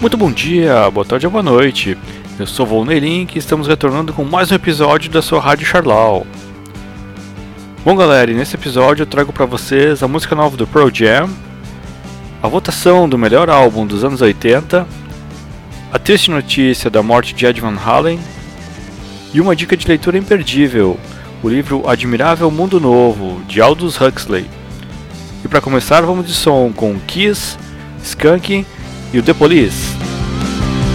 Muito bom dia, boa tarde ou boa noite. Eu sou Volney Link e estamos retornando com mais um episódio da sua Rádio Charlau. Bom galera, nesse episódio eu trago para vocês a música nova do Pearl Jam, a votação do melhor álbum dos anos 80, a triste notícia da morte de Ed Van Halen e uma dica de leitura imperdível, o livro Admirável Mundo Novo, de Aldous Huxley. E para começar, vamos de som com Kiss, Skunk e o The Police.